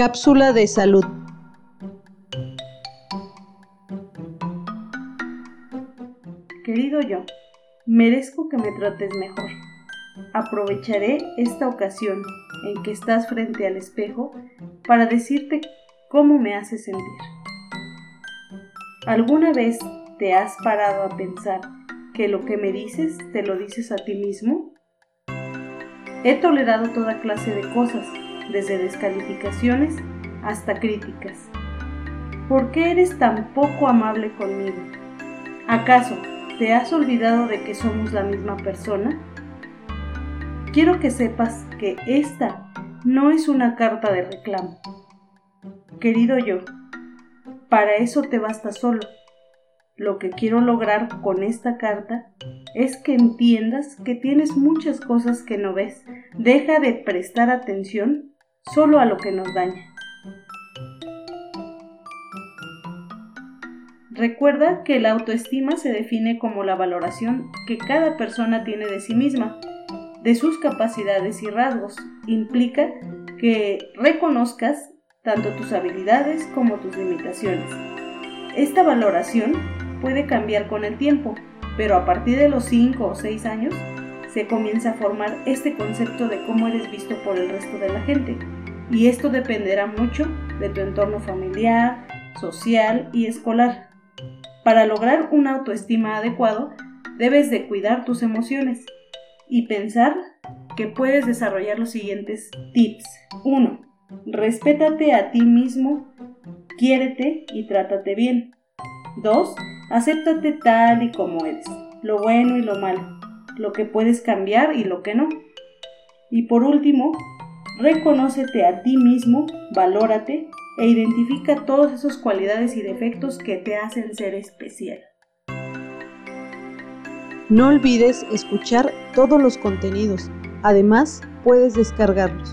Cápsula de salud. Querido yo, merezco que me trates mejor. Aprovecharé esta ocasión en que estás frente al espejo para decirte cómo me hace sentir. ¿Alguna vez te has parado a pensar que lo que me dices te lo dices a ti mismo? He tolerado toda clase de cosas desde descalificaciones hasta críticas. ¿Por qué eres tan poco amable conmigo? ¿Acaso te has olvidado de que somos la misma persona? Quiero que sepas que esta no es una carta de reclamo. Querido yo, para eso te basta solo. Lo que quiero lograr con esta carta es que entiendas que tienes muchas cosas que no ves. Deja de prestar atención solo a lo que nos daña. Recuerda que la autoestima se define como la valoración que cada persona tiene de sí misma, de sus capacidades y rasgos. Implica que reconozcas tanto tus habilidades como tus limitaciones. Esta valoración puede cambiar con el tiempo, pero a partir de los 5 o 6 años se comienza a formar este concepto de cómo eres visto por el resto de la gente. Y esto dependerá mucho de tu entorno familiar, social y escolar. Para lograr una autoestima adecuado, debes de cuidar tus emociones y pensar que puedes desarrollar los siguientes tips. 1. Respétate a ti mismo, quiérete y trátate bien. 2. Acéptate tal y como eres, lo bueno y lo malo lo que puedes cambiar y lo que no. Y por último, reconócete a ti mismo, valórate e identifica todas esas cualidades y defectos que te hacen ser especial. No olvides escuchar todos los contenidos. Además, puedes descargarlos.